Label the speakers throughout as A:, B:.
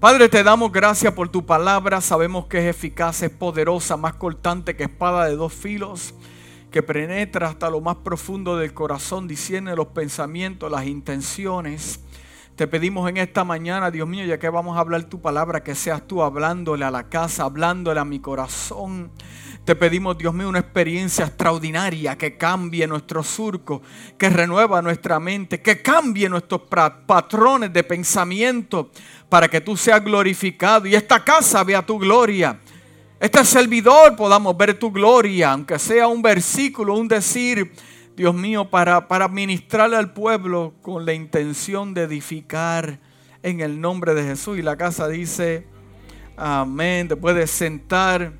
A: Padre, te damos gracias por tu palabra. Sabemos que es eficaz, es poderosa, más cortante que espada de dos filos, que penetra hasta lo más profundo del corazón, diciendo los pensamientos, las intenciones. Te pedimos en esta mañana, Dios mío, ya que vamos a hablar tu palabra, que seas tú hablándole a la casa, hablándole a mi corazón. Te pedimos, Dios mío, una experiencia extraordinaria que cambie nuestro surco, que renueva nuestra mente, que cambie nuestros patrones de pensamiento para que tú seas glorificado y esta casa vea tu gloria. Este servidor podamos ver tu gloria, aunque sea un versículo, un decir, Dios mío, para, para ministrarle al pueblo con la intención de edificar en el nombre de Jesús. Y la casa dice, amén, te puedes sentar.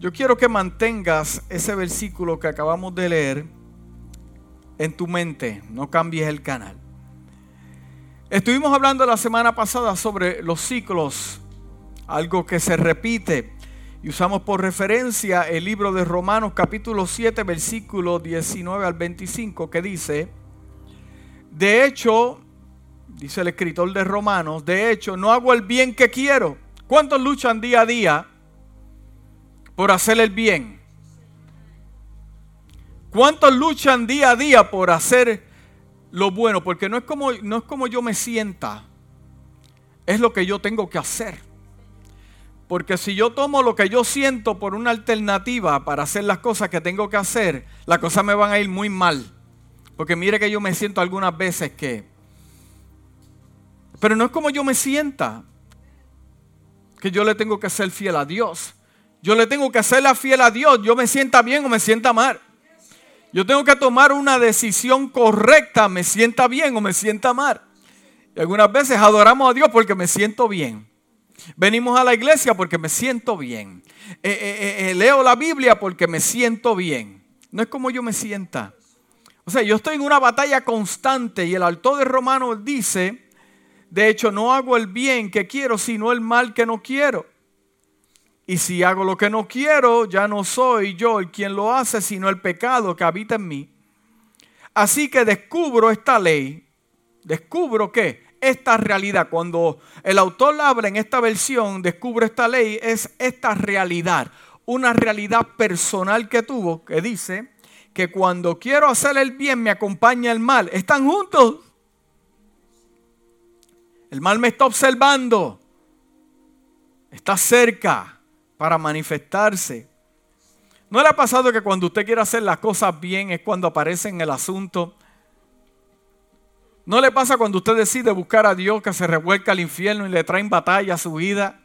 A: Yo quiero que mantengas ese versículo que acabamos de leer en tu mente, no cambies el canal. Estuvimos hablando la semana pasada sobre los ciclos, algo que se repite. Y usamos por referencia el libro de Romanos capítulo 7, versículo 19 al 25, que dice, de hecho, dice el escritor de Romanos, de hecho, no hago el bien que quiero. ¿Cuántos luchan día a día por hacer el bien? ¿Cuántos luchan día a día por hacer lo bueno, porque no es como, no es como yo me sienta, es lo que yo tengo que hacer. Porque si yo tomo lo que yo siento por una alternativa para hacer las cosas que tengo que hacer, las cosas me van a ir muy mal. Porque mire que yo me siento algunas veces que... Pero no es como yo me sienta, que yo le tengo que ser fiel a Dios. Yo le tengo que ser la fiel a Dios. Yo me sienta bien o me sienta mal. Yo tengo que tomar una decisión correcta, me sienta bien o me sienta mal. Y algunas veces adoramos a Dios porque me siento bien. Venimos a la iglesia porque me siento bien. Eh, eh, eh, leo la Biblia porque me siento bien. No es como yo me sienta. O sea, yo estoy en una batalla constante y el autor de Romanos dice, de hecho, no hago el bien que quiero, sino el mal que no quiero. Y si hago lo que no quiero, ya no soy yo el quien lo hace, sino el pecado que habita en mí. Así que descubro esta ley, descubro que esta realidad, cuando el autor habla en esta versión, descubro esta ley, es esta realidad, una realidad personal que tuvo, que dice que cuando quiero hacer el bien me acompaña el mal. Están juntos. El mal me está observando, está cerca para manifestarse. ¿No le ha pasado que cuando usted quiere hacer las cosas bien es cuando aparece en el asunto? ¿No le pasa cuando usted decide buscar a Dios que se revuelca al infierno y le traen batalla a su vida?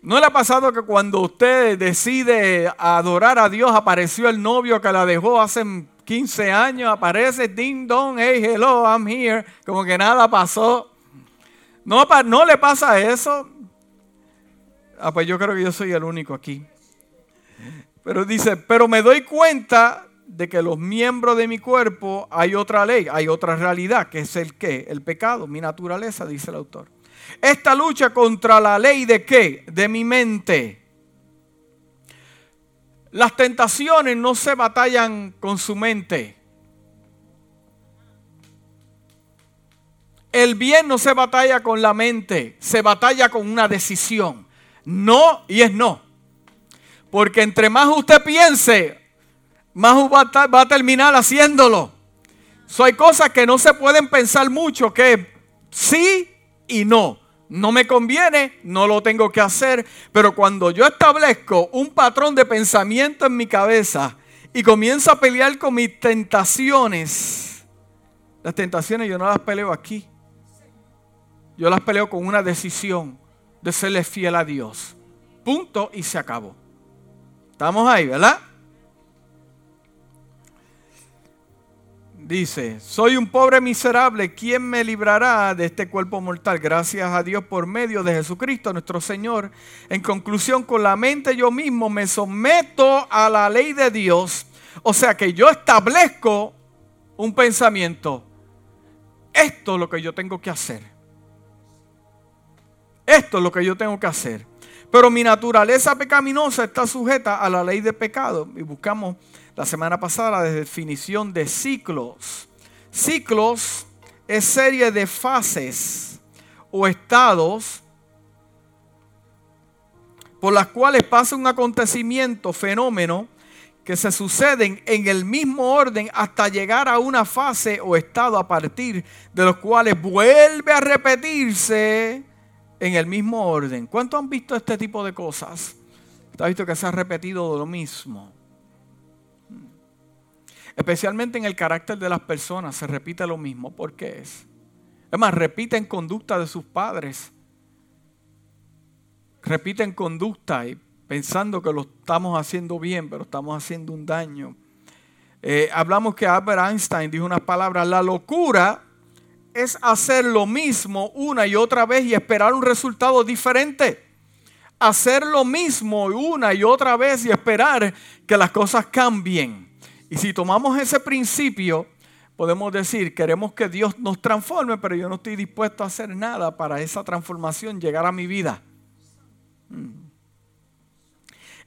A: ¿No le ha pasado que cuando usted decide adorar a Dios apareció el novio que la dejó hace 15 años? Aparece ding dong, hey, hello, I'm here. Como que nada pasó. ¿No, no le pasa eso? Ah, pues yo creo que yo soy el único aquí. Pero dice, pero me doy cuenta de que los miembros de mi cuerpo hay otra ley, hay otra realidad, que es el qué, el pecado, mi naturaleza, dice el autor. Esta lucha contra la ley de qué? De mi mente. Las tentaciones no se batallan con su mente. El bien no se batalla con la mente, se batalla con una decisión no y es no. Porque entre más usted piense, más va a, terminar haciéndolo. So, hay cosas que no se pueden pensar mucho, que sí y no. No me conviene, no lo tengo que hacer. Pero cuando yo establezco un patrón de pensamiento en mi cabeza y comienzo a pelear con mis tentaciones, las tentaciones yo no las peleo aquí. Yo las peleo con una decisión de serle fiel a Dios. Punto y se acabó. Estamos ahí, ¿verdad? Dice, soy un pobre miserable, ¿quién me librará de este cuerpo mortal? Gracias a Dios por medio de Jesucristo nuestro Señor. En conclusión, con la mente yo mismo me someto a la ley de Dios. O sea que yo establezco un pensamiento. Esto es lo que yo tengo que hacer. Esto es lo que yo tengo que hacer. Pero mi naturaleza pecaminosa está sujeta a la ley de pecado. Y buscamos la semana pasada la definición de ciclos. Ciclos es serie de fases o estados por las cuales pasa un acontecimiento, fenómeno, que se suceden en el mismo orden hasta llegar a una fase o estado a partir de los cuales vuelve a repetirse en el mismo orden. ¿Cuántos han visto este tipo de cosas? ¿Te has visto que se ha repetido lo mismo? Especialmente en el carácter de las personas se repite lo mismo. ¿Por qué es? Es más, repiten conducta de sus padres. Repiten conducta y pensando que lo estamos haciendo bien, pero estamos haciendo un daño. Eh, hablamos que Albert Einstein dijo unas palabras, la locura es hacer lo mismo una y otra vez y esperar un resultado diferente. Hacer lo mismo una y otra vez y esperar que las cosas cambien. Y si tomamos ese principio, podemos decir, queremos que Dios nos transforme, pero yo no estoy dispuesto a hacer nada para esa transformación llegar a mi vida. Mm.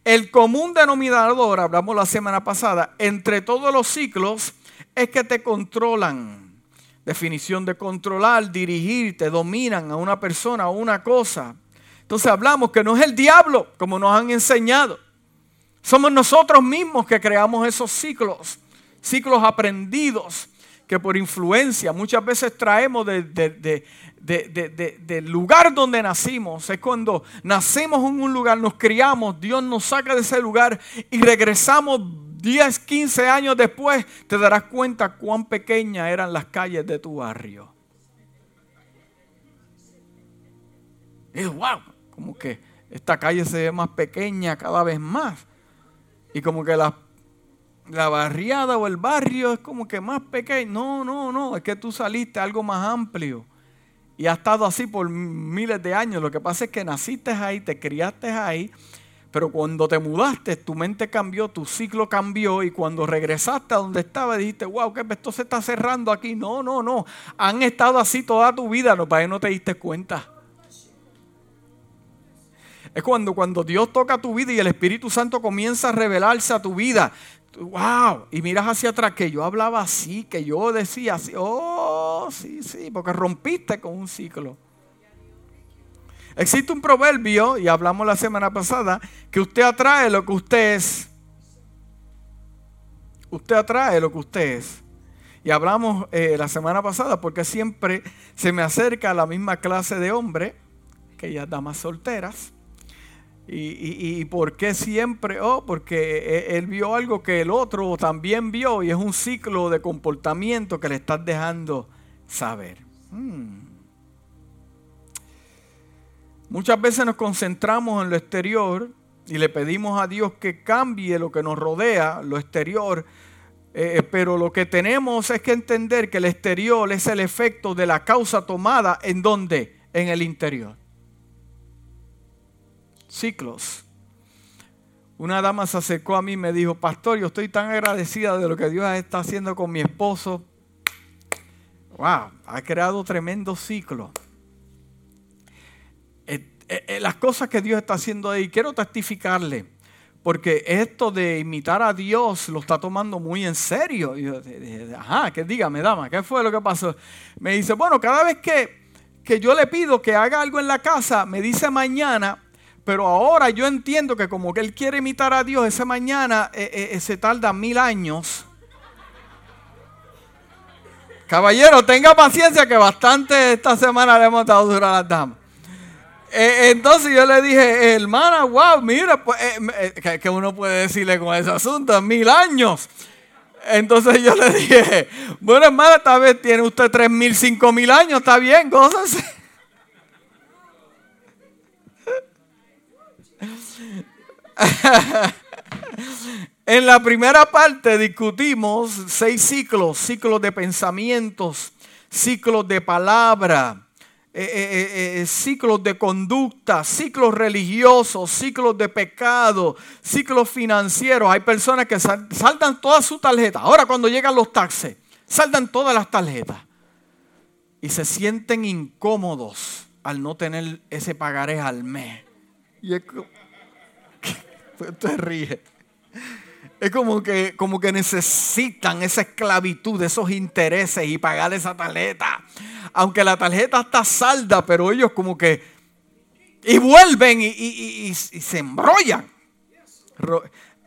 A: El común denominador, hablamos la semana pasada, entre todos los ciclos es que te controlan. Definición de controlar, dirigir, te dominan a una persona o una cosa. Entonces hablamos que no es el diablo, como nos han enseñado. Somos nosotros mismos que creamos esos ciclos, ciclos aprendidos que por influencia muchas veces traemos de, del lugar donde nacimos. Es cuando nacemos en un lugar, nos criamos, Dios nos saca de ese lugar y regresamos 10, 15 años después, te darás cuenta cuán pequeñas eran las calles de tu barrio. Y wow, como que esta calle se ve más pequeña cada vez más. Y como que la, la barriada o el barrio es como que más pequeño. No, no, no, es que tú saliste algo más amplio y ha estado así por miles de años. Lo que pasa es que naciste ahí, te criaste ahí, pero cuando te mudaste, tu mente cambió, tu ciclo cambió y cuando regresaste a donde estaba dijiste, wow, que esto se está cerrando aquí. No, no, no. Han estado así toda tu vida, no, para que no te diste cuenta. Es cuando, cuando Dios toca tu vida y el Espíritu Santo comienza a revelarse a tu vida wow, y miras hacia atrás que yo hablaba así, que yo decía así, oh, sí, sí, porque rompiste con un ciclo. Existe un proverbio, y hablamos la semana pasada, que usted atrae lo que usted es. Usted atrae lo que usted es. Y hablamos eh, la semana pasada porque siempre se me acerca la misma clase de hombre, que ellas damas solteras, y, por qué siempre? Oh, porque e, él vio algo que el otro también vio y es un ciclo de comportamiento que le estás dejando saber. Hmm. Muchas veces nos concentramos en lo exterior y le pedimos a Dios que cambie lo que nos rodea, lo exterior, eh, eh, pero lo que tenemos es que entender que el exterior es el efecto de la causa tomada en donde? En el interior ciclos. Una dama se acercó a mí y me dijo, pastor, yo estoy tan agradecida de lo que Dios está haciendo con mi esposo. Wow, ha creado tremendo ciclo. Eh, eh, eh, las cosas que Dios está haciendo ahí, quiero testificarle, porque esto de imitar a Dios lo está tomando muy en serio. Ajá, que dígame, dama, ¿qué fue lo que pasó? Me dice, bueno, cada vez que, que yo le pido que haga algo en la casa, me dice mañana, pero ahora yo entiendo que como que él quiere imitar a Dios, ese mañana eh, eh, se tarda mil años. Caballero, tenga paciencia que bastante esta semana le hemos dado dura a las damas. Eh, entonces yo le dije, hermana, wow, mira, pues, que, uno puede decirle con ese asunto, mil años. Entonces yo le dije, bueno hermana, tal vez tiene usted tres mil, cinco mil años, está bien, gózese. en la primera parte discutimos seis ciclos, ciclos de pensamientos, ciclos de palabra, eh, eh, eh, ciclos de conducta, ciclos religiosos, ciclos de pecado, ciclos financieros. Hay personas que saltan todas sus tarjetas. Ahora cuando llegan los taxes, saltan todas las tarjetas y se sienten incómodos al no tener ese pagaré al mes. Y es, te ríes. Es como que, como que necesitan esa esclavitud, esos intereses y pagar esa tarjeta. Aunque la tarjeta está salda, pero ellos como que... Y vuelven y, se embrollan. Eh,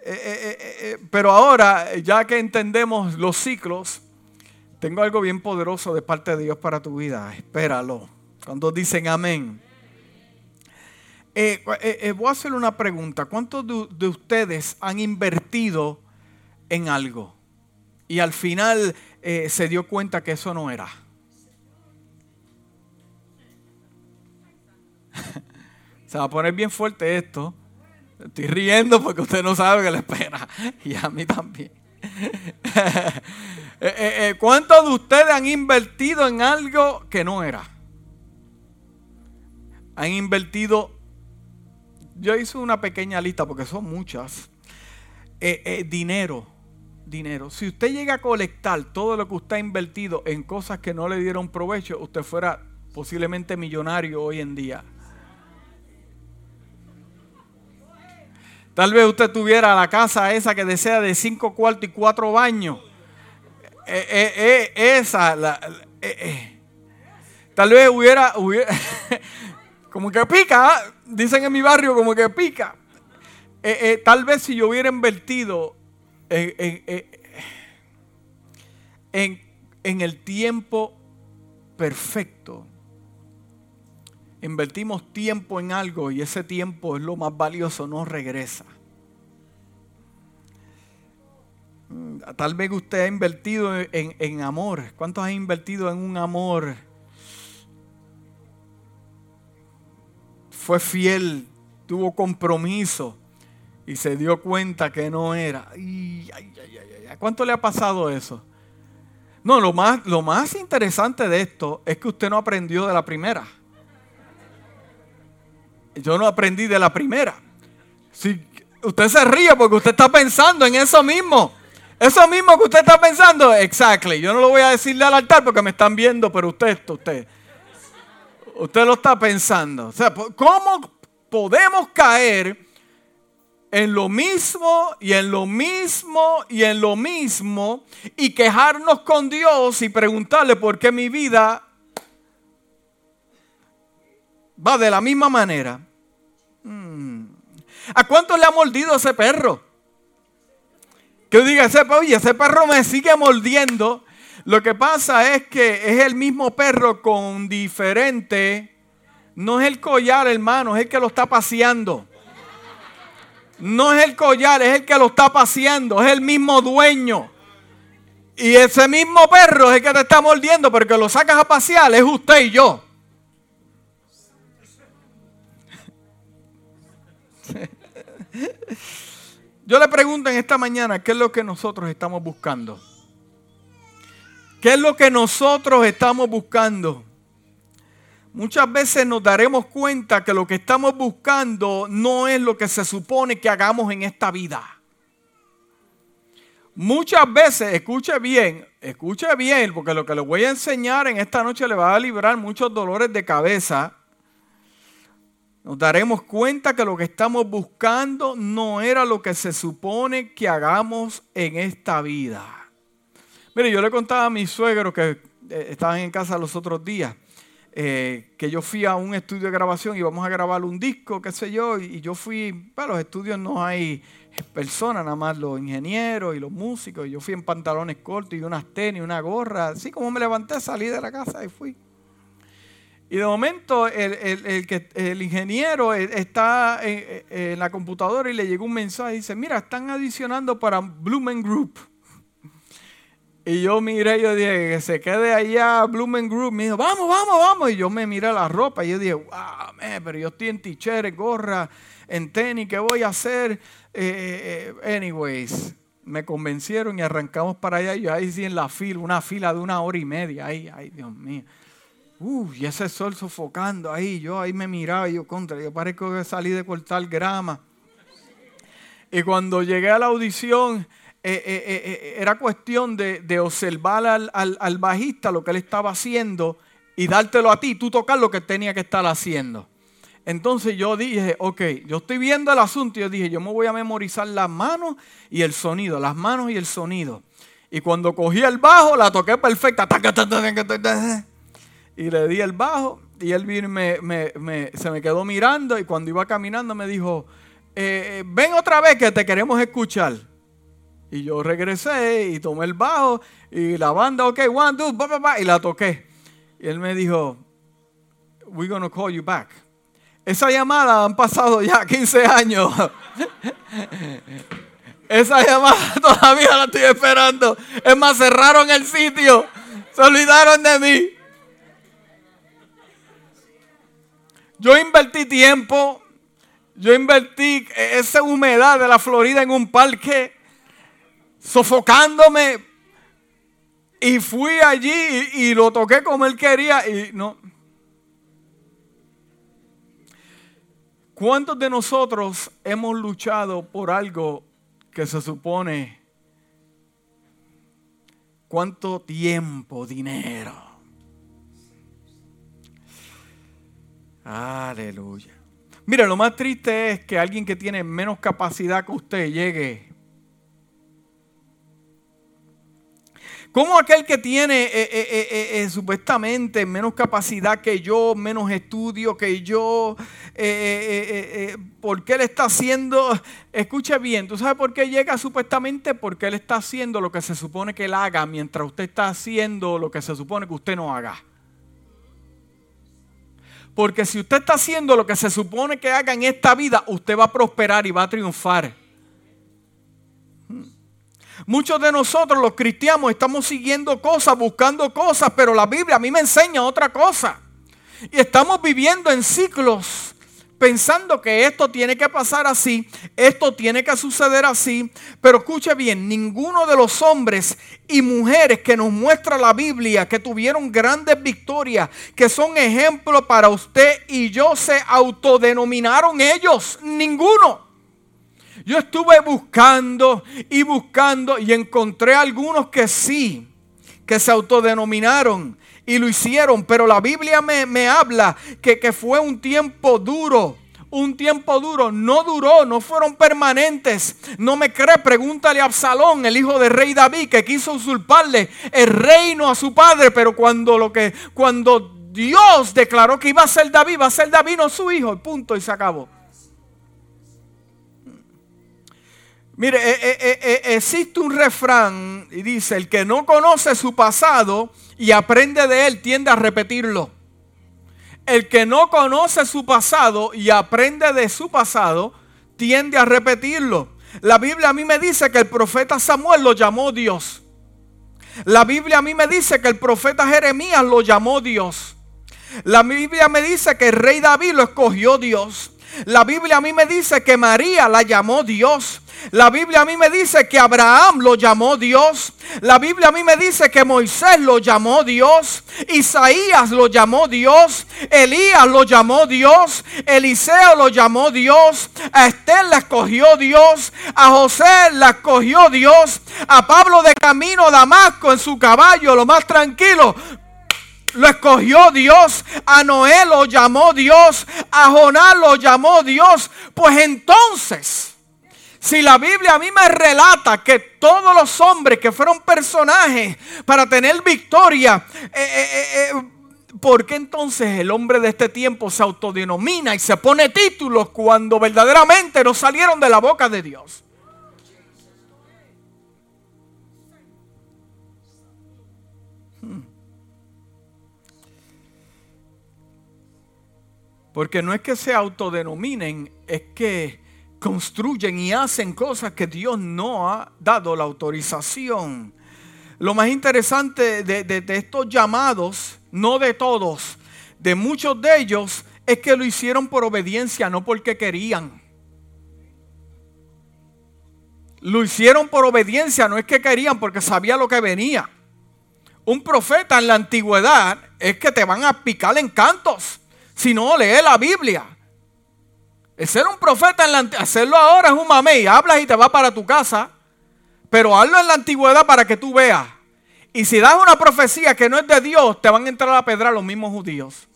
A: eh, eh, pero ahora, ya que entendemos los ciclos, tengo algo bien poderoso de parte de Dios para tu vida. Espéralo. Cuando dicen amén. Eh, eh, eh, voy a hacerle una pregunta. ¿Cuántos de, ustedes han invertido en algo y al final se dio cuenta que eso no era? se va a poner bien fuerte esto. Estoy riendo porque usted no sabe que le espera. Y a mí también. ¿Cuántos de ustedes han invertido en algo que no era? Han invertido yo hice una pequeña lista porque son muchas. Eh, eh, dinero, dinero. Si usted llega a colectar todo lo que usted ha invertido en cosas que no le dieron provecho, usted fuera posiblemente millonario hoy en día. Tal vez usted tuviera la casa esa que desea de cinco cuartos y cuatro baños. Eh, esa, tal vez hubiera, hubiera como que pica, ¿ah? dicen en mi barrio como que pica. Eh, eh, tal vez si yo hubiera invertido en, en el tiempo perfecto, invertimos tiempo en algo y ese tiempo es lo más valioso, no regresa. Mm, tal vez usted ha invertido en, en amor. ¿Cuántos han invertido en un amor? Fue fiel, tuvo compromiso y se dio cuenta que no era. ¿A cuánto le ha pasado eso? No, lo más, lo más interesante de esto es que usted no aprendió de la primera. Yo no aprendí de la primera. Si usted se ríe porque usted está pensando en eso mismo. Eso mismo que usted está pensando, exactly. Yo no lo voy a decirle al altar porque me están viendo, pero usted, usted. Usted lo está pensando. O sea, ¿cómo podemos caer en lo mismo y en lo mismo y en lo mismo y quejarnos con Dios y preguntarle por qué mi vida va de la misma manera? Hmm. ¿A cuánto le ha mordido ese perro? Que diga, ese, oye, ese perro me sigue mordiendo lo que pasa es que es el mismo perro con diferente. No es el collar, hermano, es el que lo está paseando. No es el collar, es el que lo está paseando. Es el mismo dueño. Y ese mismo perro es el que te está mordiendo, pero que lo sacas a pasear es usted y yo. Yo le pregunto en esta mañana, ¿qué es lo que nosotros estamos buscando? ¿Qué es lo que nosotros estamos buscando? Muchas veces nos daremos cuenta que lo que estamos buscando no es lo que se supone que hagamos en esta vida. Muchas veces, escuche bien, escuche bien, porque lo que le voy a enseñar en esta noche le va a librar muchos dolores de cabeza. Nos daremos cuenta que lo que estamos buscando no era lo que se supone que hagamos en esta vida. Mire, yo le contaba a mis suegros que eh, estaban en casa los otros días, eh, que yo fui a un estudio de grabación y vamos a grabar un disco, qué sé yo, y, yo fui, para los estudios no hay personas, nada más los ingenieros y los músicos, y yo fui en pantalones cortos y unas tenis, una gorra, así como me levanté, salí de la casa y fui. Y de momento el, el, el, el ingeniero eh, está en, la computadora y le llegó un mensaje y dice, mira, están adicionando para Blumen Group. Y yo miré, yo dije, que se quede allá Blumen Group. Me dijo, vamos, vamos, vamos. Y yo me miré la ropa y yo dije, wow, man, pero yo estoy en t-shirt, gorra, en tenis, ¿qué voy a hacer? Eh, eh, eh, anyways, me convencieron y arrancamos para allá. Y yo ahí sí en la fila, una fila de una hora y media. Ay, ay, Dios mío. Uy, y ese sol sofocando ahí. Yo ahí me miraba y yo contra, yo parezco que salí de cortar grama. Y cuando llegué a la audición, eh, eh, eh, era cuestión de, observar al, bajista lo que él estaba haciendo y dártelo a ti, tú tocar lo que tenía que estar haciendo. Entonces yo dije, ok, yo estoy viendo el asunto y yo dije, yo me voy a memorizar las manos y el sonido, las manos y el sonido. Y cuando cogí el bajo, la toqué perfecta. Y le di el bajo y él vino me, se me quedó mirando y cuando iba caminando me dijo, ven otra vez que te queremos escuchar. Y yo regresé y tomé el bajo y la banda, ok, one, two, y la toqué. Y él me dijo, we're to call you back. Esa llamada han pasado ya 15 años. Esa llamada todavía la estoy esperando. Es más, cerraron el sitio. Se olvidaron de mí. Yo invertí tiempo. Yo invertí esa humedad de la Florida en un parque. Sofocándome. Y fui allí y, lo toqué como él quería. Y no. ¿Cuántos de nosotros hemos luchado por algo que se supone cuánto tiempo, dinero? Aleluya. Mira, lo más triste es que alguien que tiene menos capacidad que usted llegue ¿Cómo aquel que tiene eh, eh, eh, supuestamente menos capacidad que yo, menos estudio que yo, por qué él está haciendo, escuche bien, ¿tú sabes por qué llega supuestamente? Porque él está haciendo lo que se supone que él haga mientras usted está haciendo lo que se supone que usted no haga. Porque si usted está haciendo lo que se supone que haga en esta vida, usted va a prosperar y va a triunfar. Muchos de nosotros los cristianos estamos siguiendo cosas, buscando cosas, pero la Biblia a mí me enseña otra cosa. Y estamos viviendo en ciclos, pensando que esto tiene que pasar así, esto tiene que suceder así. Pero escuche bien, ninguno de los hombres y mujeres que nos muestra la Biblia, que tuvieron grandes victorias, que son ejemplos para usted y yo, se autodenominaron ellos. Ninguno. Yo estuve buscando y buscando y encontré algunos que sí, que se autodenominaron y lo hicieron, pero la Biblia me, habla que, que fue un tiempo duro, un tiempo duro, no duró, no fueron permanentes. No me cree, pregúntale a Absalón, el hijo del rey David, que quiso usurparle el reino a su padre, pero cuando lo que cuando Dios declaró que iba a ser David, va a ser David no su hijo, punto y se acabó. Mire, eh, eh, eh, existe un refrán y dice, el que no conoce su pasado y aprende de él tiende a repetirlo. El que no conoce su pasado y aprende de su pasado tiende a repetirlo. La Biblia a mí me dice que el profeta Samuel lo llamó Dios. La Biblia a mí me dice que el profeta Jeremías lo llamó Dios. La Biblia me dice que el rey David lo escogió Dios. La Biblia a mí me dice que María la llamó Dios. La Biblia a mí me dice que Abraham lo llamó Dios. La Biblia a mí me dice que Moisés lo llamó Dios. Isaías lo llamó Dios. Elías lo llamó Dios. Eliseo lo llamó Dios. A Esther la escogió Dios. A José la escogió Dios. A Pablo de camino a Damasco en su caballo, lo más tranquilo lo escogió Dios, a Noé lo llamó Dios, a Jonás lo llamó Dios. Pues entonces, si la Biblia a mí me relata que todos los hombres que fueron personajes para tener victoria, eh, eh, eh, ¿por qué entonces el hombre de este tiempo se autodenomina y se pone títulos cuando verdaderamente no salieron de la boca de Dios? Hmm. Porque no es que se autodenominen, es que construyen y hacen cosas que Dios no ha dado la autorización. Lo más interesante de, estos llamados, no de todos, de muchos de ellos, es que lo hicieron por obediencia, no porque querían. Lo hicieron por obediencia, no es que querían, porque sabía lo que venía. Un profeta en la antigüedad es que te van a picar en cantos. Si no, lee la Biblia. El ser un profeta en la hacerlo ahora es un mamey. Hablas y te vas para tu casa. Pero hazlo en la antigüedad para que tú veas. Y si das una profecía que no es de Dios, te van a entrar a pedra los mismos judíos.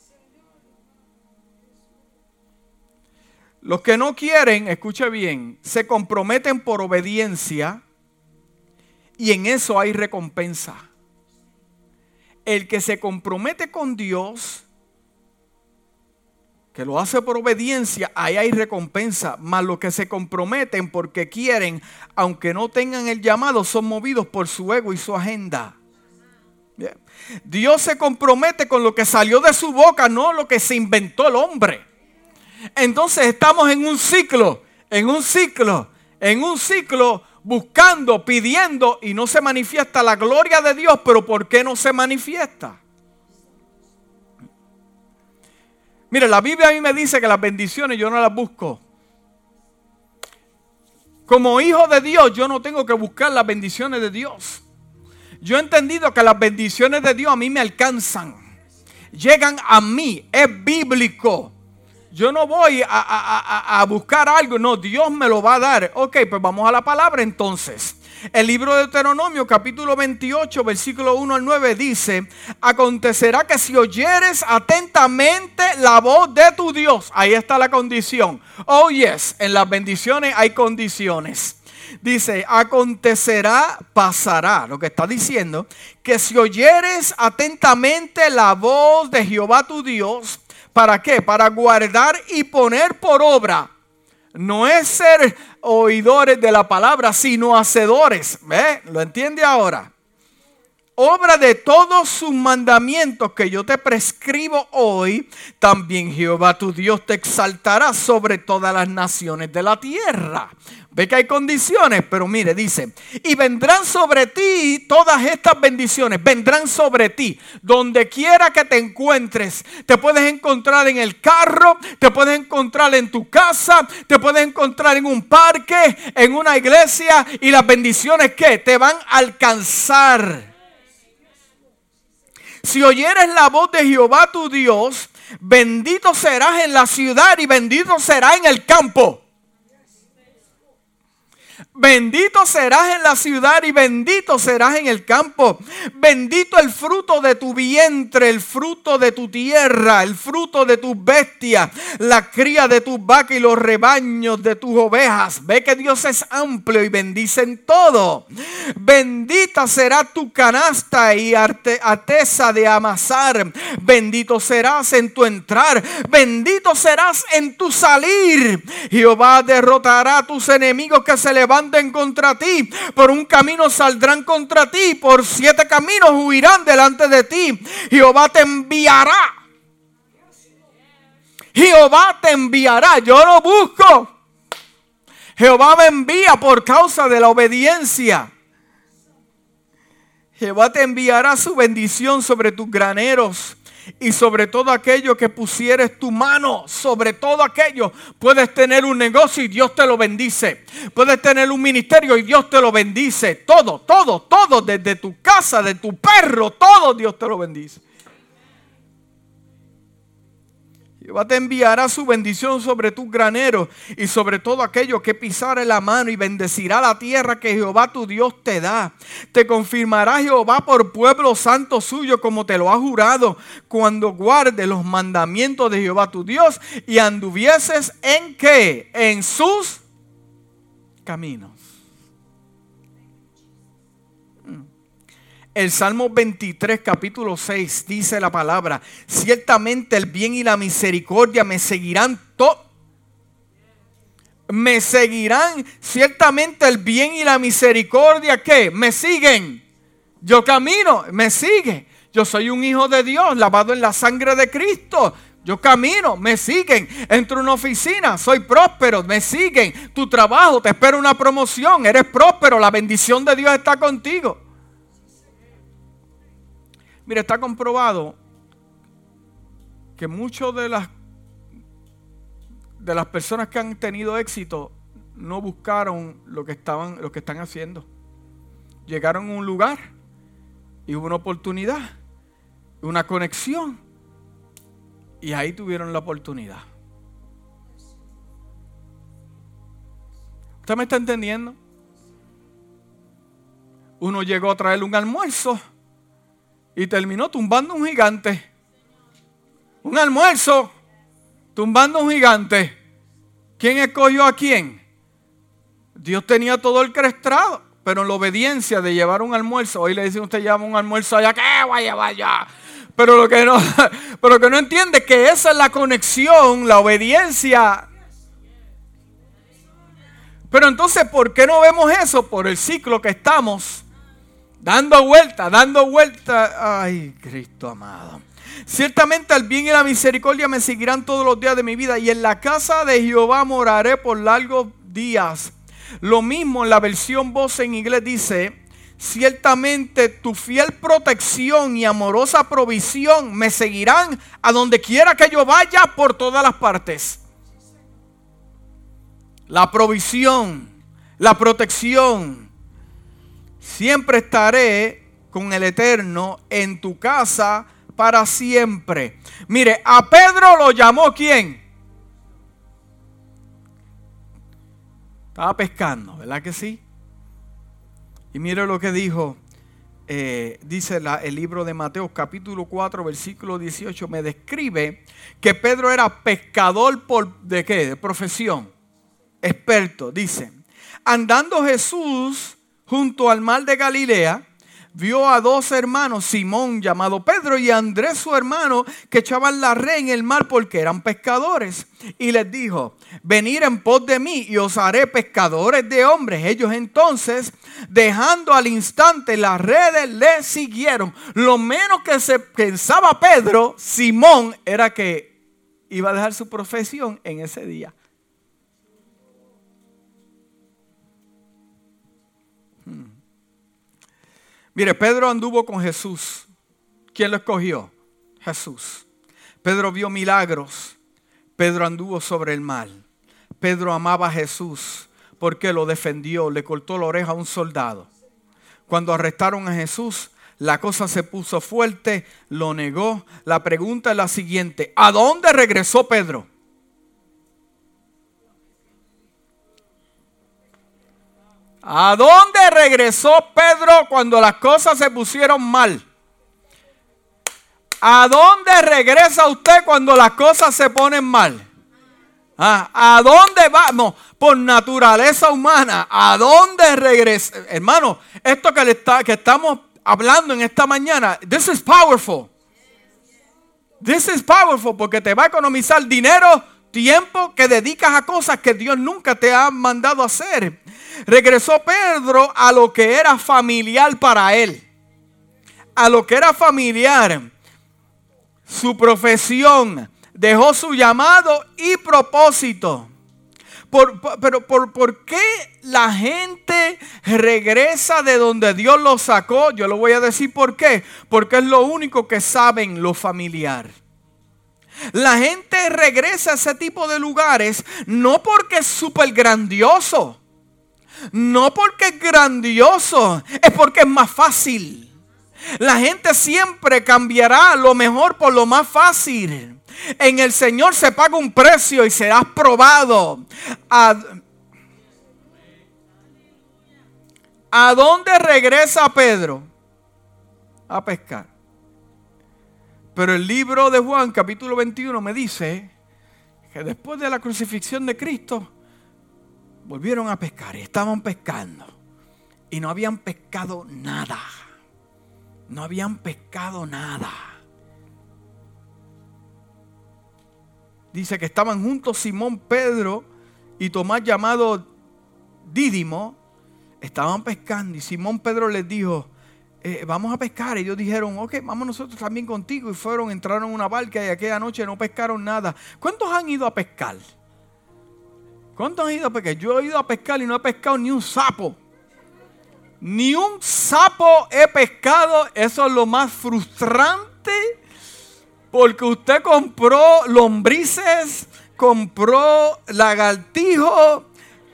A: Los que no quieren, escuche bien, se comprometen por obediencia y en eso hay recompensa. El que se compromete con Dios, que lo hace por obediencia, ahí hay recompensa. Mas los que se comprometen porque quieren, aunque no tengan el llamado, son movidos por su ego y su agenda. Dios se compromete con lo que salió de su boca, no lo que se inventó el hombre. Entonces estamos en un ciclo, en un ciclo, en un ciclo buscando, pidiendo y no se manifiesta la gloria de Dios, pero ¿por qué no se manifiesta? Mire, la Biblia a mí me dice que las bendiciones yo no las busco. Como hijo de Dios, yo no tengo que buscar las bendiciones de Dios. Yo he entendido que las bendiciones de Dios a mí me alcanzan. Llegan a mí. Es bíblico. Yo no voy a, buscar algo, no, Dios me lo va a dar. Ok, pues vamos a la palabra entonces. El libro de Deuteronomio capítulo 28 versículo 1 al 9 dice, acontecerá que si oyeres atentamente la voz de tu Dios, ahí está la condición. Oh yes, en las bendiciones hay condiciones. Dice, acontecerá, pasará, lo que está diciendo, que si oyeres atentamente la voz de Jehová tu Dios, ¿Para qué? Para guardar y poner por obra. No es ser oidores de la palabra, sino hacedores. ¿Ve? ¿Lo entiende ahora? Obra de todos sus mandamientos que yo te prescribo hoy, también Jehová tu Dios te exaltará sobre todas las naciones de la tierra. Ve que hay condiciones, pero mire, dice, y vendrán sobre ti todas estas bendiciones, vendrán sobre ti, donde quiera que te encuentres. Te puedes encontrar en el carro, te puedes encontrar en tu casa, te puedes encontrar en un parque, en una iglesia, y las bendiciones que te van a alcanzar. Si oyeres la voz de Jehová tu Dios, bendito serás en la ciudad y bendito será en el campo. Bendito serás en la ciudad y bendito serás en el campo. Bendito el fruto de tu vientre, el fruto de tu tierra, el fruto de tus bestias, la cría de tus vacas y los rebaños de tus ovejas. Ve que Dios es amplio y bendice en todo. Bendita será tu canasta y artesa de amasar. Bendito serás en tu entrar. Bendito serás en tu salir. Jehová derrotará a tus enemigos que se levantan contra ti. Por un camino saldrán contra ti. Por siete caminos huirán delante de ti. Jehová te enviará. Jehová te enviará. Yo lo busco. Jehová me envía por causa de la obediencia. Jehová te enviará su bendición sobre tus graneros y sobre todo aquello que pusieres tu mano, sobre todo aquello, puedes tener un negocio y Dios te lo bendice. Puedes tener un ministerio y Dios te lo bendice. Todo, todo, todo, desde tu casa, de tu perro, todo Dios te lo bendice. Jehová te enviará su bendición sobre tus graneros y sobre todo aquello que pisare la mano y bendecirá la tierra que Jehová tu Dios te da. Te confirmará Jehová por pueblo santo suyo como te lo ha jurado cuando guarde los mandamientos de Jehová tu Dios y anduvieses en qué? En sus caminos. El Salmo 23, capítulo 6, dice la palabra, ciertamente el bien y la misericordia me seguirán todo. Me seguirán ciertamente el bien y la misericordia que me siguen. Yo camino, me sigue. Yo soy un hijo de Dios, lavado en la sangre de Cristo. Yo camino, me siguen. Entro a una oficina, soy próspero, me siguen. Tu trabajo, te espera una promoción, eres próspero, la bendición de Dios está contigo. Mira, está comprobado que muchas de las, de las personas que han tenido éxito no buscaron lo que, estaban, lo que están haciendo. Llegaron a un lugar y hubo una oportunidad, una conexión, y ahí tuvieron la oportunidad. ¿Usted me está entendiendo? Uno llegó a traerle un almuerzo y terminó tumbando un gigante. Un almuerzo, tumbando un gigante. ¿Quién escogió a quién? Dios tenía todo el crestrado, pero en la obediencia de llevar un almuerzo, hoy le dicen usted lleva un almuerzo allá, ¿qué va a llevar? Pero lo que no, pero lo que no entiende es que esa es la conexión, la obediencia. Pero entonces, ¿por qué no vemos eso? Por el ciclo que estamos dando vuelta, dando vuelta. Ay, Cristo amado. Ciertamente el bien y la misericordia me seguirán todos los días de mi vida y en la casa de Jehová moraré por largos días. Lo mismo en la versión voz en inglés dice, ciertamente tu fiel protección y amorosa provisión me seguirán a donde quiera que yo vaya por todas las partes. La provisión, la protección. Siempre estaré con el Eterno en tu casa para siempre. Mire, a Pedro lo llamó quién? Estaba pescando, ¿verdad que sí? Y mire lo que dijo, eh, dice el libro de Mateo capítulo 4 versículo 18, me describe que Pedro era pescador por, ¿de qué? De profesión, experto, dice. Andando Jesús junto al mar de Galilea, vio a dos hermanos, Simón llamado Pedro y Andrés su hermano, que echaban la red en el mar porque eran pescadores. Y les dijo, venid en pos de mí y os haré pescadores de hombres. Ellos entonces, dejando al instante las redes, le siguieron. Lo menos que se pensaba Pedro, Simón, era que iba a dejar su profesión en ese día. Mire, Pedro anduvo con Jesús. ¿Quién lo escogió? Jesús. Pedro vio milagros. Pedro anduvo sobre el mal. Pedro amaba a Jesús porque lo defendió, le cortó la oreja a un soldado. Cuando arrestaron a Jesús, la cosa se puso fuerte, lo negó. La pregunta es la siguiente, ¿a dónde regresó Pedro? ¿A dónde regresó Pedro cuando las cosas se pusieron mal? ¿A dónde regresa usted cuando las cosas se ponen mal? Ah, ¿A dónde vamos? Por naturaleza humana, ¿a dónde regresa? Hermano, esto que, le está, que estamos hablando en esta mañana, this is powerful. This is powerful porque te va a economizar dinero, tiempo que dedicas a cosas que Dios nunca te ha mandado hacer. Regresó Pedro a lo que era familiar para él. A lo que era familiar. Su profesión. Dejó su llamado y propósito. pero por, ¿por qué la gente regresa de donde Dios lo sacó? Yo lo voy a decir por qué. Porque es lo único que saben lo familiar. La gente regresa a ese tipo de lugares no porque es súper grandioso. No porque es grandioso, es porque es más fácil. La gente siempre cambiará lo mejor por lo más fácil. En el Señor se paga un precio y serás probado. ¿A, ¿A dónde regresa Pedro? A pescar. Pero el libro de Juan, capítulo 21, me dice que después de la crucifixión de Cristo, volvieron a pescar y estaban pescando. Y no habían pescado nada. No habían pescado nada. Dice que estaban juntos Simón, Pedro y Tomás llamado Dídimo. Estaban pescando y Simón Pedro les dijo, eh, vamos a pescar. Y ellos dijeron, ok, vamos nosotros también contigo. Y fueron, entraron en una barca y aquella noche no pescaron nada. ¿Cuántos han ido a pescar? ¿Cuántos han ido a pescar? Yo he ido a pescar y no he pescado ni un sapo. Ni un sapo he pescado. Eso es lo más frustrante. Porque usted compró lombrices, compró lagartijos,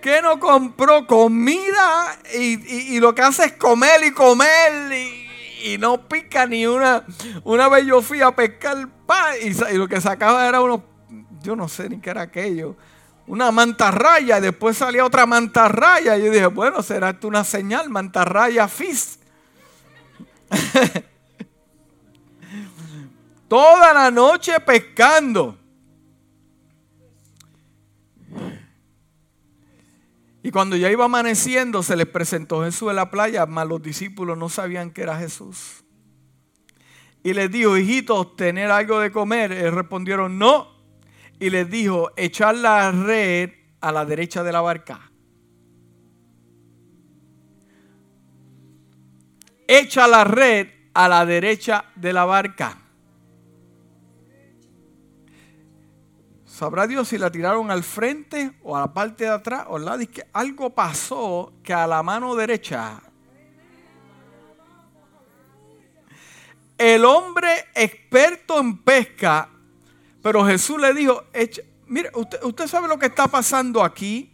A: que no compró comida y, lo que hace es comer y comer y, no pica ni una, una vez yo fui a pescar pa, y, y, lo que sacaba era uno, yo no sé ni qué era aquello, una mantarraya y después salía otra mantarraya. Y yo dije, bueno, será esto una señal, mantarraya fis. Toda la noche pescando. Y cuando ya iba amaneciendo, se les presentó Jesús en la playa, mas los discípulos no sabían que era Jesús. Y les dijo, hijitos, ¿tener algo de comer? Y respondieron, no. Y les dijo, echar la red a la derecha de la barca. Echa la red a la derecha de la barca. Sabrá Dios si la tiraron al frente o a la parte de atrás o al lado. que algo pasó que a la mano derecha. El hombre experto en pesca, pero Jesús le dijo, mire, usted, usted sabe lo que está pasando aquí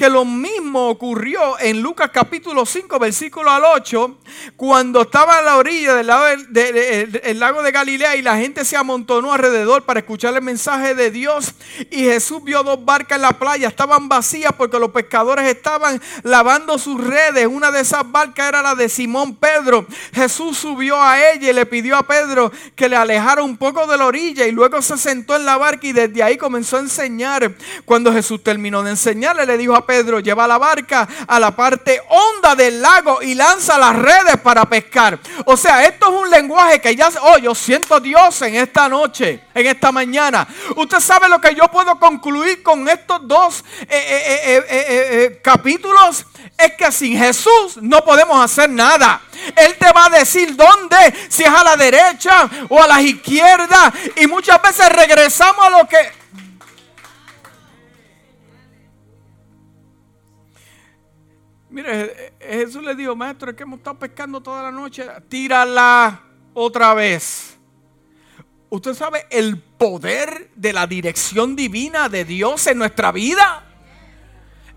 A: que lo mismo ocurrió en Lucas capítulo 5, versículo al 8, cuando estaba a la orilla del lago de, lago de Galilea y la gente se amontonó alrededor para escuchar el mensaje de Dios. Y Jesús vio dos barcas en la playa, estaban vacías porque los pescadores estaban lavando sus redes. Una de esas barcas era la de Simón Pedro. Jesús subió a ella y le pidió a Pedro que le alejara un poco de la orilla y luego se sentó en la barca y desde ahí comenzó a enseñar. Cuando Jesús terminó de enseñarle, le dijo a Pedro, lleva la barca a la parte honda del lago y lanza las redes para pescar. O sea, esto es un lenguaje que ya, oh, yo siento Dios en esta noche, en esta mañana. Usted sabe lo que yo puedo concluir con estos dos eh, eh, eh, capítulos. Es que sin Jesús no podemos hacer nada. Él te va a decir dónde, si es a la derecha o a la izquierda. Y muchas veces regresamos a lo que Mire, Jesús le dijo, maestro, es que hemos estado pescando toda la noche, tírala otra vez. ¿Usted sabe el poder de la dirección divina de Dios en nuestra vida?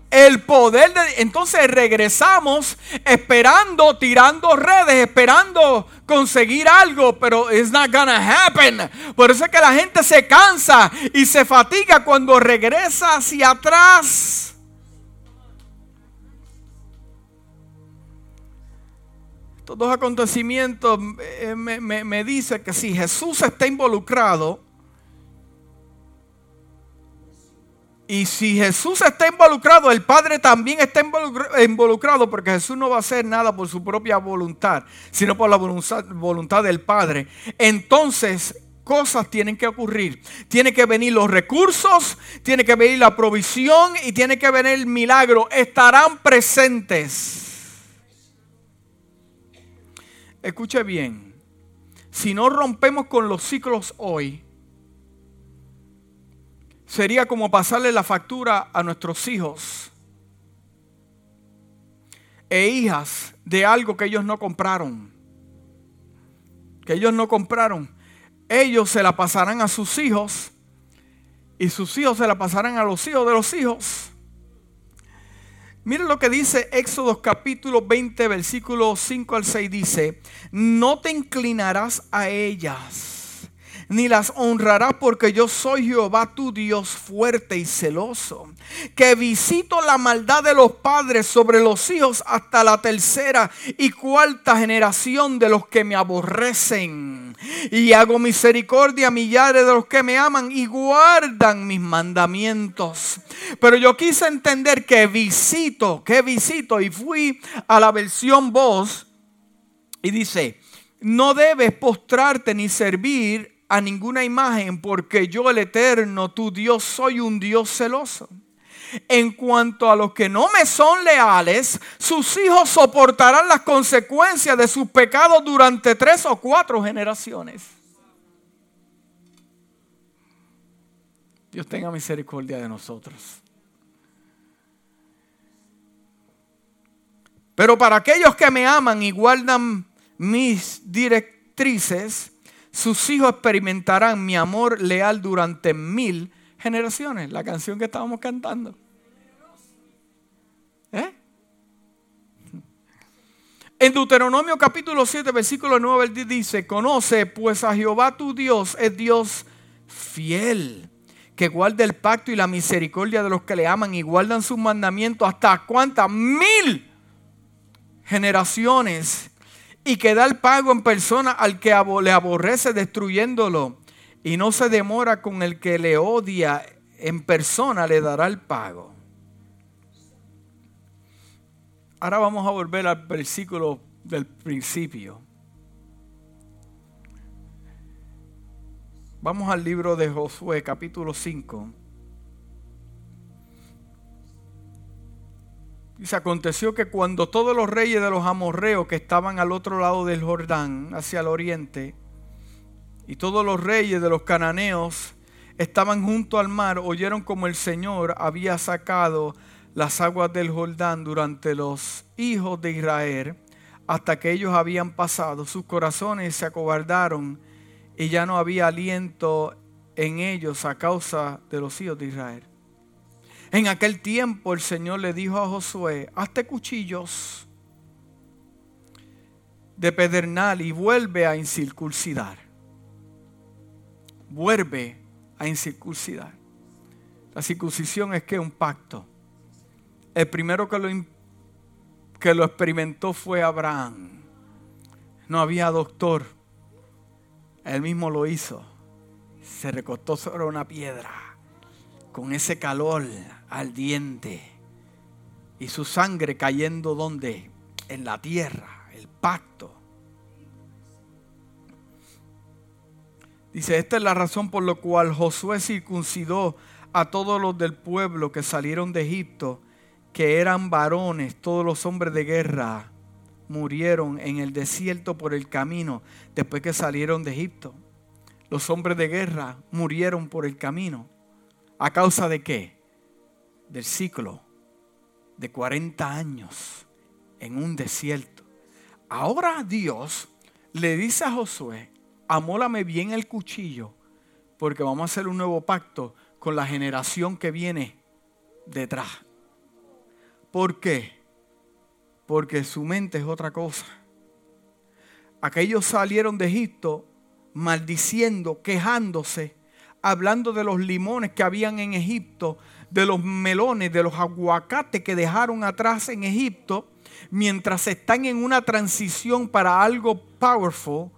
A: El poder de... Entonces regresamos esperando, tirando redes, esperando conseguir algo, pero it's not gonna happen. Por eso es que la gente se cansa y se fatiga cuando regresa hacia atrás. Estos dos acontecimientos eh, me, me, dicen que si Jesús está involucrado, y si Jesús está involucrado, el Padre también está involucrado, porque Jesús no va a hacer nada por su propia voluntad, sino por la voluntad, voluntad del Padre. Entonces, cosas tienen que ocurrir. Tiene que venir los recursos, tiene que venir la provisión y tiene que venir el milagro. Estarán presentes. Escuche bien, si no rompemos con los ciclos hoy, sería como pasarle la factura a nuestros hijos e hijas de algo que ellos no compraron. Que ellos no compraron. Ellos se la pasarán a sus hijos y sus hijos se la pasarán a los hijos de los hijos. Miren lo que dice Éxodo capítulo 20, versículo 5 al 6. Dice, no te inclinarás a ellas ni las honrarás porque yo soy Jehová tu Dios fuerte y celoso, que visito la maldad de los padres sobre los hijos hasta la tercera y cuarta generación de los que me aborrecen. Y hago misericordia a millares de los que me aman y guardan mis mandamientos. Pero yo quise entender que visito, que visito y fui a la versión voz y dice, no debes postrarte ni servir a ninguna imagen, porque yo el eterno, tu Dios, soy un Dios celoso. En cuanto a los que no me son leales, sus hijos soportarán las consecuencias de sus pecados durante tres o cuatro generaciones. Dios tenga misericordia de nosotros. Pero para aquellos que me aman y guardan mis directrices, sus hijos experimentarán mi amor leal durante mil generaciones. La canción que estábamos cantando. ¿Eh? En Deuteronomio capítulo 7, versículo 9 dice, conoce pues a Jehová tu Dios es Dios fiel, que guarda el pacto y la misericordia de los que le aman y guardan sus mandamientos hasta cuántas mil generaciones y que da el pago en persona al que le aborrece destruyéndolo y no se demora con el que le odia en persona le dará el pago. Ahora vamos a volver al versículo del principio. Vamos al libro de Josué, capítulo 5. Dice, aconteció que cuando todos los reyes de los amorreos que estaban al otro lado del Jordán, hacia el oriente, y todos los reyes de los cananeos estaban junto al mar, oyeron como el Señor había sacado las aguas del Jordán durante los hijos de Israel, hasta que ellos habían pasado. Sus corazones se acobardaron y ya no había aliento en ellos a causa de los hijos de Israel. En aquel tiempo el Señor le dijo a Josué, hazte cuchillos de pedernal y vuelve a incircuncidar. Vuelve a incircuncidar. La circuncisión es que un pacto. El primero que lo, que lo experimentó fue Abraham. No había doctor. Él mismo lo hizo. Se recostó sobre una piedra con ese calor al diente y su sangre cayendo donde? En la tierra, el pacto. Dice, esta es la razón por la cual Josué circuncidó a todos los del pueblo que salieron de Egipto, que eran varones, todos los hombres de guerra murieron en el desierto por el camino después que salieron de Egipto. Los hombres de guerra murieron por el camino. ¿A causa de qué? del ciclo de 40 años en un desierto. Ahora Dios le dice a Josué, amólame bien el cuchillo, porque vamos a hacer un nuevo pacto con la generación que viene detrás. ¿Por qué? Porque su mente es otra cosa. Aquellos salieron de Egipto maldiciendo, quejándose, hablando de los limones que habían en Egipto, de los melones, de los aguacates que dejaron atrás en Egipto, mientras están en una transición para algo powerful,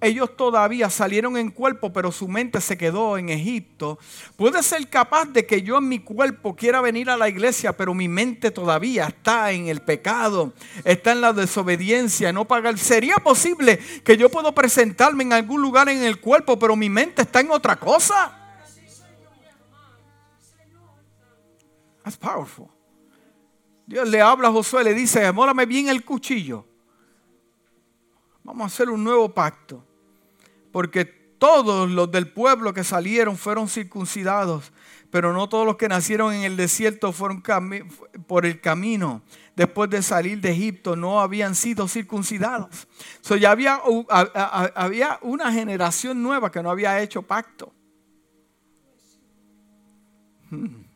A: ellos todavía salieron en cuerpo, pero su mente se quedó en Egipto. Puede ser capaz de que yo en mi cuerpo quiera venir a la iglesia, pero mi mente todavía está en el pecado, está en la desobediencia, no pagar. Sería posible que yo puedo presentarme en algún lugar en el cuerpo, pero mi mente está en otra cosa. That's powerful. Dios le habla a Josué, le dice, amórame bien el cuchillo. Vamos a hacer un nuevo pacto. Porque todos los del pueblo que salieron fueron circuncidados, pero no todos los que nacieron en el desierto fueron por el camino. Después de salir de Egipto no habían sido circuncidados. So ya había, había una generación nueva que no había hecho pacto. Hmm.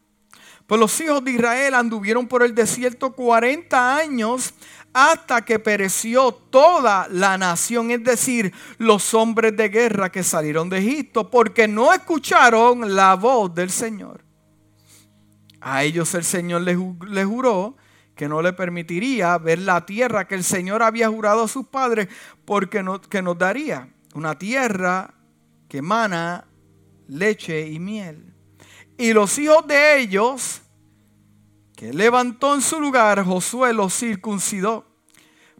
A: Pues los hijos de Israel anduvieron por el desierto 40 años hasta que pereció toda la nación, es decir, los hombres de guerra que salieron de Egipto, porque no escucharon la voz del Señor. A ellos el Señor les, juró que no le permitiría ver la tierra que el Señor había jurado a sus padres, porque no, que nos daría una tierra que emana leche y miel. Y los hijos de ellos, levantó en su lugar, Josué los circuncidó,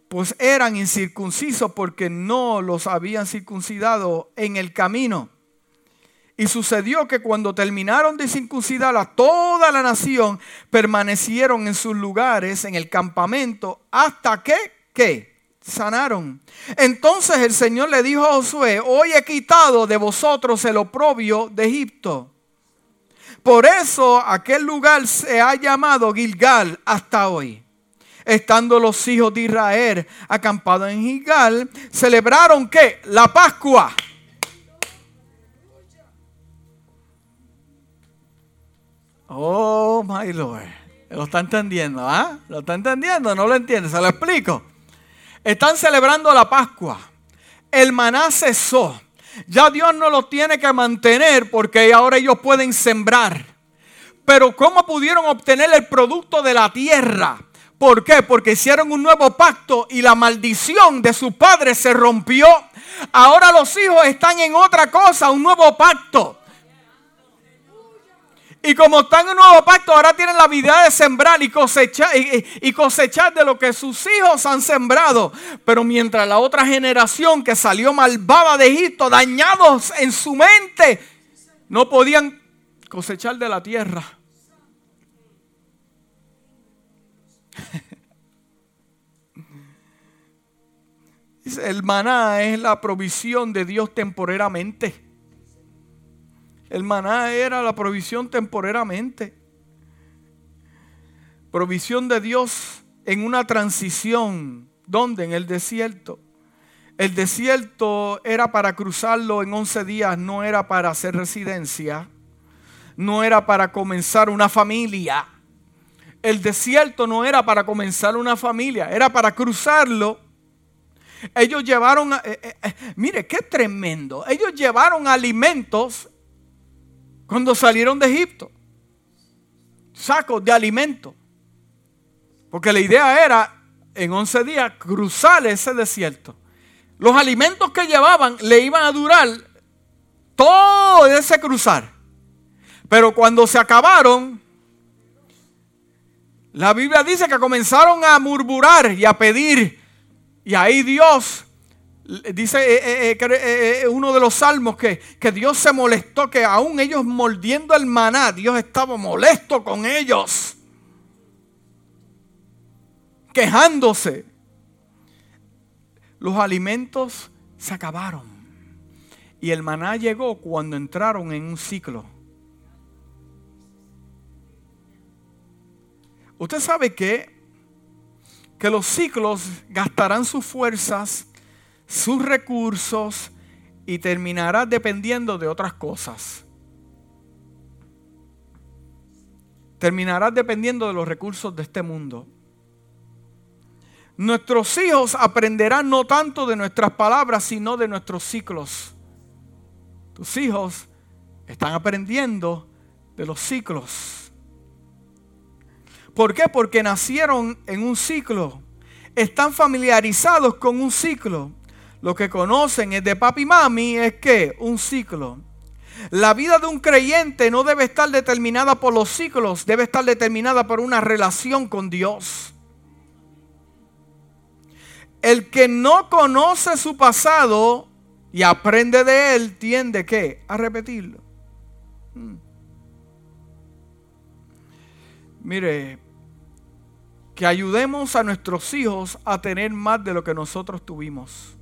A: pues eran incircuncisos porque no los habían circuncidado en el camino. Y sucedió que cuando terminaron de circuncidar a toda la nación, permanecieron en sus lugares, en el campamento, hasta que, ¿qué? Sanaron. Entonces el Señor le dijo a Josué, hoy he quitado de vosotros el oprobio de Egipto. Por eso aquel lugar se ha llamado Gilgal hasta hoy. Estando los hijos de Israel acampados en Gilgal, celebraron que la Pascua. Oh, my Lord. ¿Lo está entendiendo? ¿Ah? ¿Lo está entendiendo? ¿No lo entiende? Se lo explico. Están celebrando la Pascua. El maná cesó. Ya Dios no lo tiene que mantener porque ahora ellos pueden sembrar. Pero ¿cómo pudieron obtener el producto de la tierra? ¿Por qué? Porque hicieron un nuevo pacto y la maldición de su padre se rompió. Ahora los hijos están en otra cosa, un nuevo pacto. Y como están en un nuevo pacto, ahora tienen la habilidad de sembrar y cosechar, y, cosechar de lo que sus hijos han sembrado. Pero mientras la otra generación que salió malvada de Egipto, dañados en su mente, no podían cosechar de la tierra. El maná es la provisión de Dios temporeramente. El maná era la provisión temporeramente. Provisión de Dios en una transición. ¿Dónde? En el desierto. El desierto era para cruzarlo en 11 días, no era para hacer residencia, no era para comenzar una familia. El desierto no era para comenzar una familia, era para cruzarlo. Ellos llevaron, eh, eh, eh, mire, qué tremendo. Ellos llevaron alimentos cuando salieron de Egipto. Sacos de alimento. Porque la idea era en 11 días cruzar ese desierto. Los alimentos que llevaban le iban a durar todo ese cruzar. Pero cuando se acabaron, la Biblia dice que comenzaron a murmurar y a pedir. Y ahí Dios Dice eh, eh, eh, uno de los salmos que, que, Dios se molestó, que aún ellos mordiendo el maná, Dios estaba molesto con ellos, quejándose. Los alimentos se acabaron y el maná llegó cuando entraron en un ciclo. Usted sabe que, que los ciclos gastarán sus fuerzas sus recursos y terminarás dependiendo de otras cosas. Terminarás dependiendo de los recursos de este mundo. Nuestros hijos aprenderán no tanto de nuestras palabras, sino de nuestros ciclos. Tus hijos están aprendiendo de los ciclos. ¿Por qué? Porque nacieron en un ciclo. Están familiarizados con un ciclo lo que conocen es de papi y mami es que un ciclo. La vida de un creyente no debe estar determinada por los ciclos, debe estar determinada por una relación con Dios. El que no conoce su pasado y aprende de él tiende ¿qué? a repetirlo. Hmm. Mire, que ayudemos a nuestros hijos a tener más de lo que nosotros tuvimos.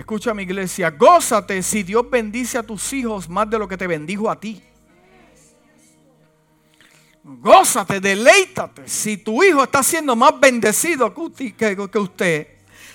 A: Escucha mi iglesia, gózate si Dios bendice a tus hijos más de lo que te bendijo a ti. Gózate, deleítate si tu hijo está siendo más bendecido que usted.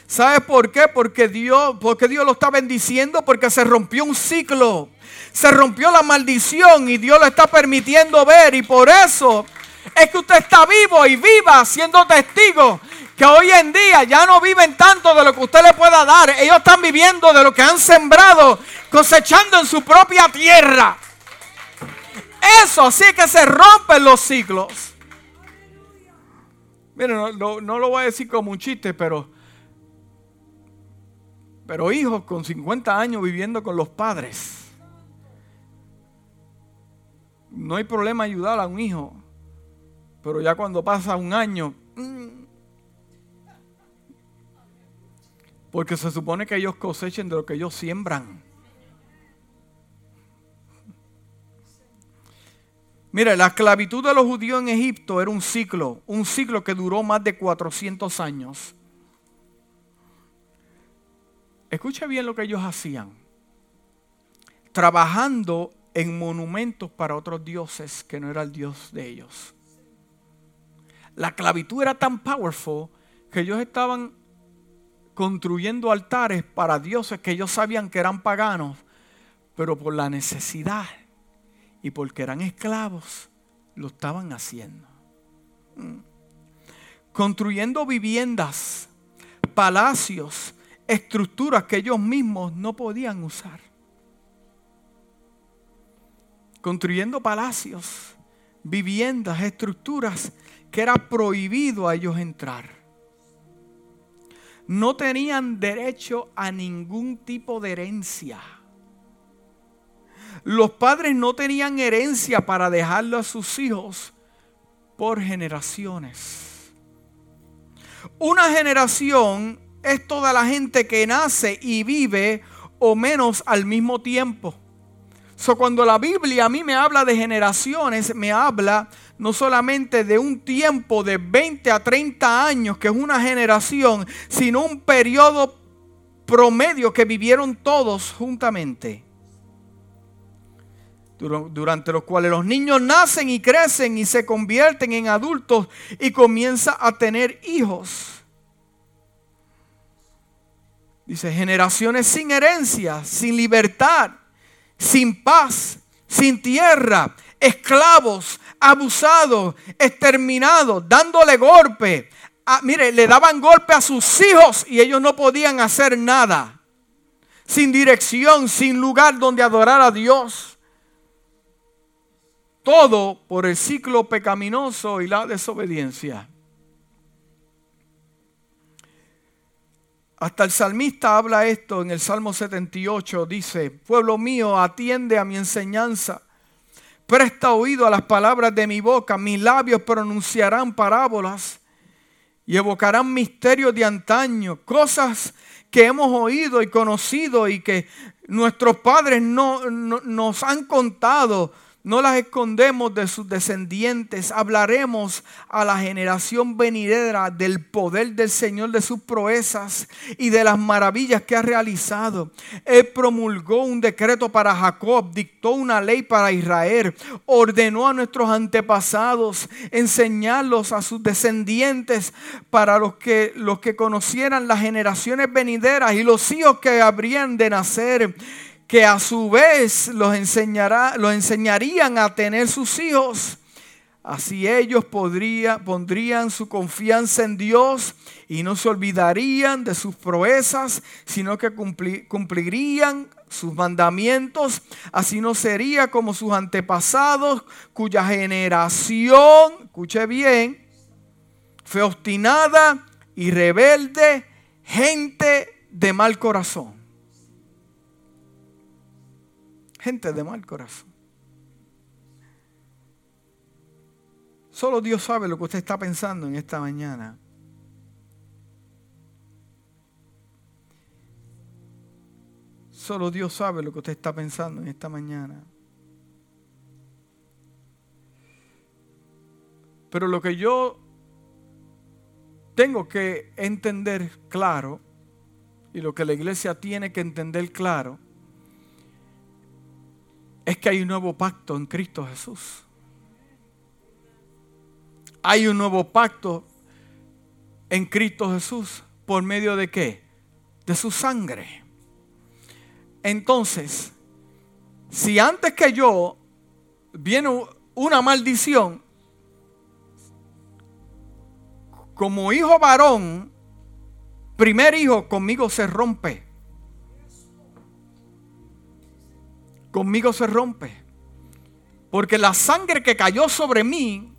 A: ¿Sabe por qué? Porque Dios, porque Dios lo está bendiciendo, porque se rompió un ciclo. Se rompió la maldición y Dios lo está permitiendo ver. Y por eso es que usted está vivo y viva siendo testigo que hoy en día ya no viven tanto de lo que usted le pueda dar. Ellos están viviendo de lo que han sembrado, cosechando en su propia tierra. Eso así que se rompen los ciclos. Miren, no, no, lo voy a decir como un chiste, pero, pero hijos con 50 años viviendo con los padres. No hay problema ayudar a un hijo, pero ya cuando pasa un año, mm, Porque se supone que ellos cosechen de lo que ellos siembran. Mire, la esclavitud de los judíos en Egipto era un ciclo, un ciclo que duró más de 400 años. Escucha bien lo que ellos hacían. Trabajando en monumentos para otros dioses que no era el Dios de ellos. La esclavitud era tan powerful que ellos estaban construyendo altares para dioses que ellos sabían que eran paganos, pero por la necesidad y porque eran esclavos, lo estaban haciendo. Mm. Construyendo viviendas, palacios, estructuras que ellos mismos no podían usar. Construyendo palacios, viviendas, estructuras que era prohibido a ellos entrar no tenían derecho a ningún tipo de herencia. los padres no tenían herencia para dejarlo a sus hijos por generaciones. Una generación es toda la gente que nace y vive o menos al mismo tiempo. So, cuando la Biblia a mí me habla de generaciones, me habla no solamente de un tiempo de 20 a 30 años, que es una generación, sino un periodo promedio que vivieron todos juntamente durante los cuales los niños nacen y crecen y se convierten en adultos y comienza a tener hijos. Dice, generaciones sin herencia, sin libertad, sin paz, sin tierra, esclavos, abusados, exterminados, dándole golpe. Ah, mire, le daban golpe a sus hijos y ellos no podían hacer nada. Sin dirección, sin lugar donde adorar a Dios. Todo por el ciclo pecaminoso y la desobediencia. Hasta el salmista habla esto en el Salmo 78. Dice, pueblo mío, atiende a mi enseñanza. Presta oído a las palabras de mi boca. Mis labios pronunciarán parábolas y evocarán misterios de antaño. Cosas que hemos oído y conocido y que nuestros padres no, nos han contado no las escondemos de sus descendientes. Hablaremos a la generación venidera del poder del Señor, de sus proezas y de las maravillas que ha realizado. Él promulgó un decreto para Jacob, dictó una ley para Israel, ordenó a nuestros antepasados enseñarlos a sus descendientes para los que, los que conocieran las generaciones venideras y los hijos que habrían de nacer que a su vez los, enseñará, los enseñarían a tener sus hijos. Así ellos pondrían su confianza en Dios y no se olvidarían de sus proezas, sino que cumplirían sus mandamientos. Así no sería como sus antepasados, cuya generación, escuche bien, fue obstinada y rebelde, gente de mal corazón gente de mal corazón. Solo Dios sabe lo que usted está pensando en esta mañana. Solo Dios sabe lo que usted está pensando en esta mañana. Pero lo que yo tengo que entender claro, y lo que la iglesia tiene que entender claro, es que hay un nuevo pacto en Cristo Jesús. Hay un nuevo pacto en Cristo Jesús. ¿Por medio de qué? De su sangre. Entonces, si antes que yo viene una maldición, como hijo varón, primer hijo conmigo se rompe. Conmigo se rompe. Porque la sangre que cayó sobre mí,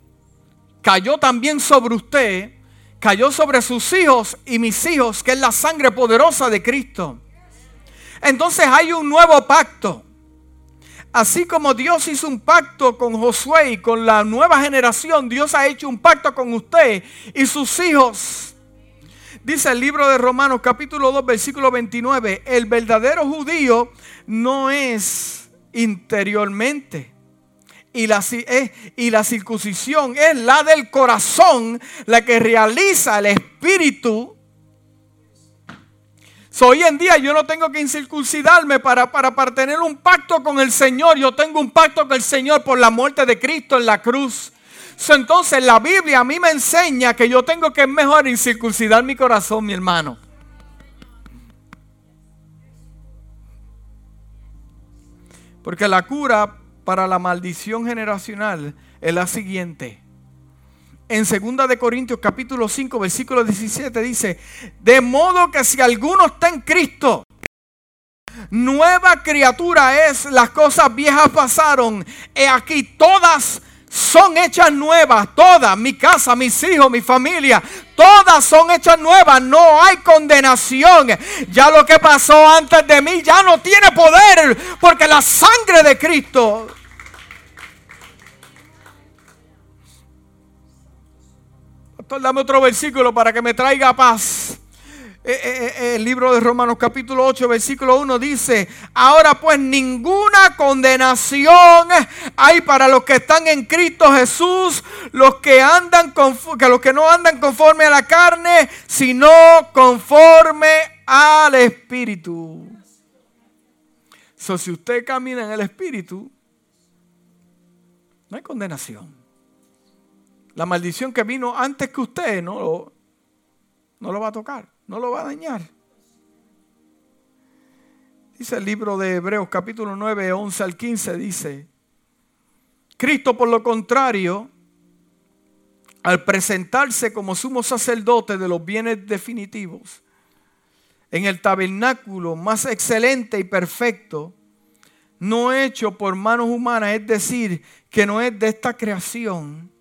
A: cayó también sobre usted, cayó sobre sus hijos y mis hijos, que es la sangre poderosa de Cristo. Entonces hay un nuevo pacto. Así como Dios hizo un pacto con Josué y con la nueva generación, Dios ha hecho un pacto con usted y sus hijos. Dice el libro de Romanos capítulo 2 versículo 29, el verdadero judío no es interiormente. Y la, y la circuncisión es la del corazón, la que realiza el espíritu. hoy en día yo no tengo que incircuncidarme para, para, para tener un pacto con el Señor. Yo tengo un pacto con el Señor por la muerte de Cristo en la cruz. entonces la Biblia a mí me enseña que yo tengo que mejor incircuncidar mi corazón, mi hermano. Porque la cura para la maldición generacional es la siguiente. En 2 de Corintios capítulo 5 versículo 17 dice, de modo que si alguno está en Cristo, nueva criatura es, las cosas viejas pasaron, he aquí todas son hechas nuevas, todas, mi casa, mis hijos, mi familia, todas son hechas nuevas, no hay condenación. Ya lo que pasó antes de mí ya no tiene poder, porque la sangre de Cristo Pastor, dame otro versículo para que me traiga paz. Eh, eh, eh, el libro de Romanos capítulo 8 versículo 1 dice, ahora pues ninguna condenación hay para los que están en Cristo Jesús, los que andan que los que no andan conforme a la carne, sino conforme al Espíritu. So, si usted camina en el Espíritu, no hay condenación. La maldición que vino antes que usted no no lo va a tocar, no lo va a dañar. Dice el libro de Hebreos capítulo 9, 11 al 15, dice, Cristo por lo contrario, al presentarse como sumo sacerdote de los bienes definitivos, en el tabernáculo más excelente y perfecto, no hecho por manos humanas, es decir, que no es de esta creación,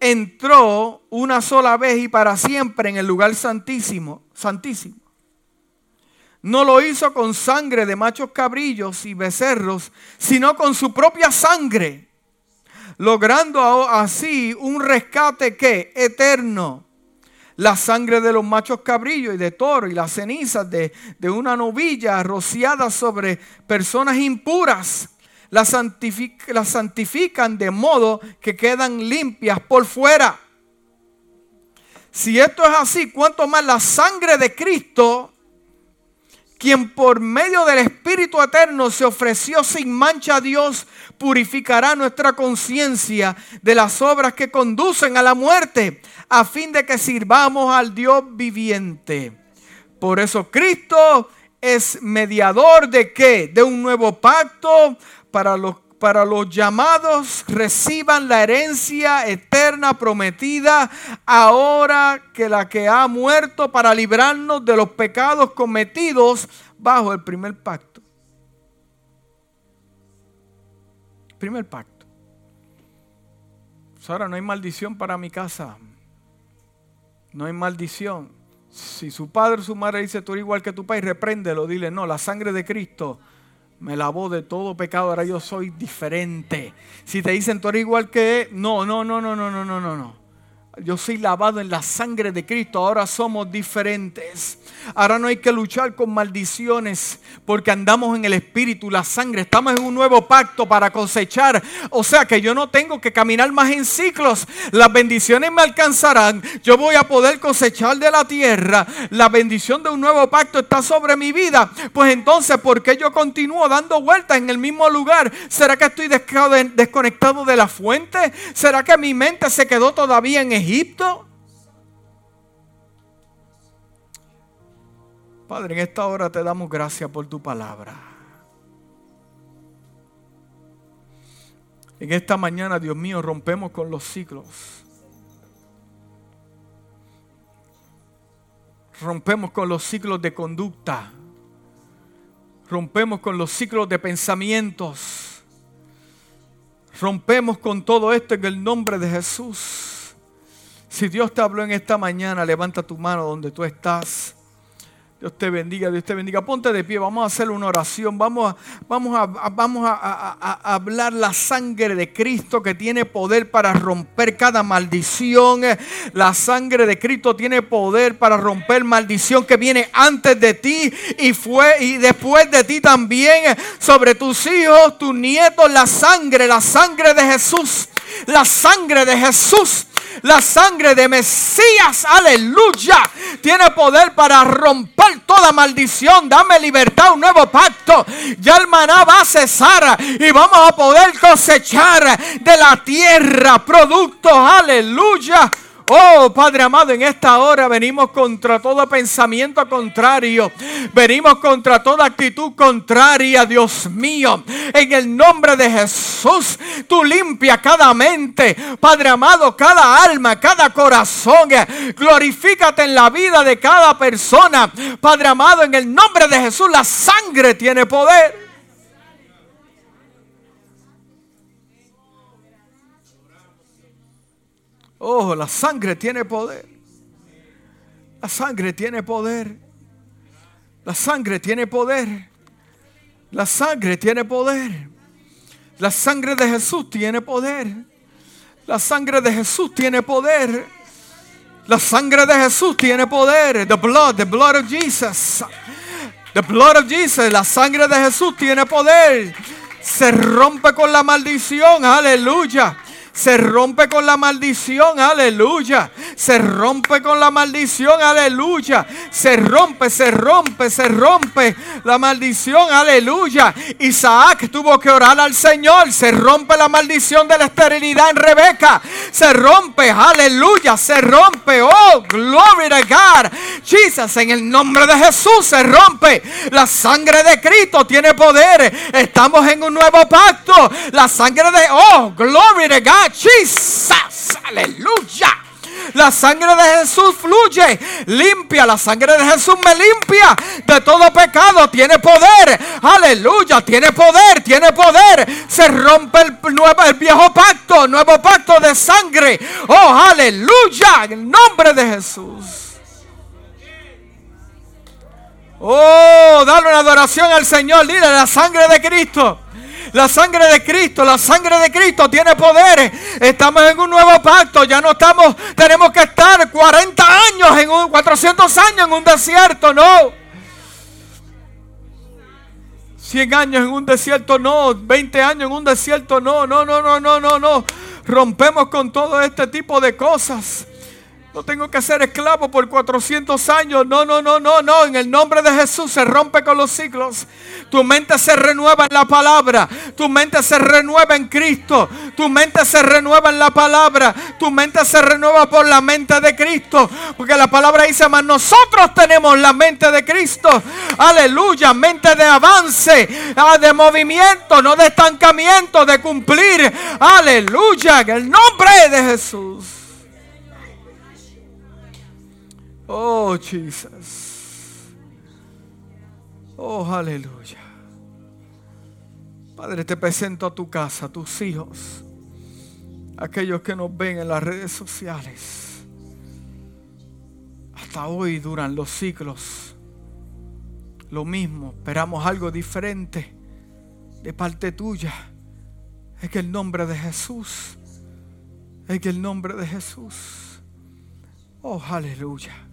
A: entró una sola vez y para siempre en el lugar santísimo, santísimo. No lo hizo con sangre de machos cabrillos y becerros, sino con su propia sangre, logrando así un rescate que eterno. La sangre de los machos cabrillos y de toro y las cenizas de, de una novilla rociadas sobre personas impuras las, santifican de modo que quedan limpias por fuera. Si esto es así, ¿cuánto más la sangre de Cristo, quien por medio del Espíritu Eterno se ofreció sin mancha a Dios, purificará nuestra conciencia de las obras que conducen a la muerte, a fin de que sirvamos al Dios viviente. Por eso Cristo es mediador de qué? De un nuevo pacto para los, para los llamados reciban la herencia eterna prometida ahora que la que ha muerto para librarnos de los pecados cometidos bajo el primer pacto. Primer pacto. Pues ahora no hay maldición para mi casa. No hay maldición. Si su padre o su madre dice tú eres igual que tu padre, repréndelo, dile, no, la sangre de Cristo me lavó de todo pecado, ahora yo soy diferente. Si te dicen tú eres igual que no, no, no, no, no, no, no, no, no. Yo soy lavado en la sangre de Cristo. Ahora somos diferentes. Ahora no hay que luchar con maldiciones porque andamos en el Espíritu, la sangre. Estamos en un nuevo pacto para cosechar. O sea que yo no tengo que caminar más en ciclos. Las bendiciones me alcanzarán. Yo voy a poder cosechar de la tierra. La bendición de un nuevo pacto está sobre mi vida. Pues entonces, ¿por qué yo continúo dando vueltas en el mismo lugar? ¿Será que estoy desconectado de la fuente? ¿Será que mi mente se quedó todavía en Egipto? Padre, en esta hora te damos gracias por tu palabra. En esta mañana, Dios mío, rompemos con los ciclos. Rompemos con los ciclos de conducta. Rompemos con los ciclos de pensamientos. Rompemos con todo esto en el nombre de Jesús. Si Dios te habló en esta mañana, levanta tu mano donde tú estás. Dios te bendiga, Dios te bendiga. Ponte de pie, vamos a hacer una oración. Vamos a, vamos a, a, hablar la sangre de Cristo que tiene poder para romper cada maldición. La sangre de Cristo tiene poder para romper maldición que viene antes de ti y fue y después de ti también sobre tus hijos, tus nietos. La sangre, la sangre de Jesús. La sangre de Jesús la sangre de Mesías, aleluya, tiene poder para romper toda maldición. Dame libertad, un nuevo pacto. Ya el maná va a cesar y vamos a poder cosechar de la tierra productos, aleluya Oh, Padre amado, en esta hora venimos contra todo pensamiento contrario. Venimos contra toda actitud contraria, Dios mío. En el nombre de Jesús, tú limpia cada mente, Padre amado, cada alma, cada corazón. Glorifícate en la vida de cada persona. Padre amado, en el nombre de Jesús, la sangre tiene poder. Oh, la sangre tiene poder. La sangre tiene poder. La sangre tiene poder. La sangre tiene poder. La sangre de Jesús tiene poder. La sangre de Jesús tiene poder. La sangre de Jesús tiene poder. The blood, the blood of Jesus. The blood of Jesus, la sangre de Jesús tiene poder. Se rompe con la maldición. Aleluya. Se rompe con la maldición, aleluya. Se rompe con la maldición, aleluya. Se rompe, se rompe, se rompe la maldición, aleluya. Isaac tuvo que orar al Señor. Se rompe la maldición de la esterilidad en Rebeca. Se rompe, aleluya, se rompe. Oh, glory to God. Jesus, en el nombre de Jesús se rompe. La sangre de Cristo tiene poder. Estamos en un nuevo pacto. La sangre de, oh, glory to God. Jesus, aleluya. La sangre de Jesús fluye, limpia. La sangre de Jesús me limpia de todo pecado. Tiene poder, aleluya. Tiene poder, tiene poder. Se rompe el, nuevo, el viejo pacto, nuevo pacto de sangre. Oh, aleluya. En el nombre de Jesús. Oh, dale una adoración al Señor. Dile la sangre de Cristo. La sangre de Cristo, la sangre de Cristo tiene poder. Estamos en un nuevo pacto. Ya no estamos, tenemos que estar 40 años, en un, 400 años en un desierto, no. 100 años en un desierto, no. 20 años en un desierto, no. No, no, no, no, no, no. Rompemos con todo este tipo de cosas. No tengo que ser esclavo por 400 años. No, no, no, no, no. En el nombre de Jesús se rompe con los siglos. Tu mente se renueva en la palabra. Tu mente se renueva en Cristo. Tu mente se renueva en la palabra. Tu mente se renueva por la mente de Cristo. Porque la palabra dice, más nosotros tenemos la mente de Cristo. Aleluya. Mente de avance, ah, de movimiento, no de estancamiento, de cumplir. Aleluya. En el nombre de Jesús. Oh, Jesus. Oh, aleluya. Padre, te presento a tu casa, a tus hijos, aquellos que nos ven en las redes sociales. Hasta hoy duran los ciclos. Lo mismo, esperamos algo diferente de parte tuya. Es que el nombre de Jesús, es que el nombre de Jesús. Oh, aleluya.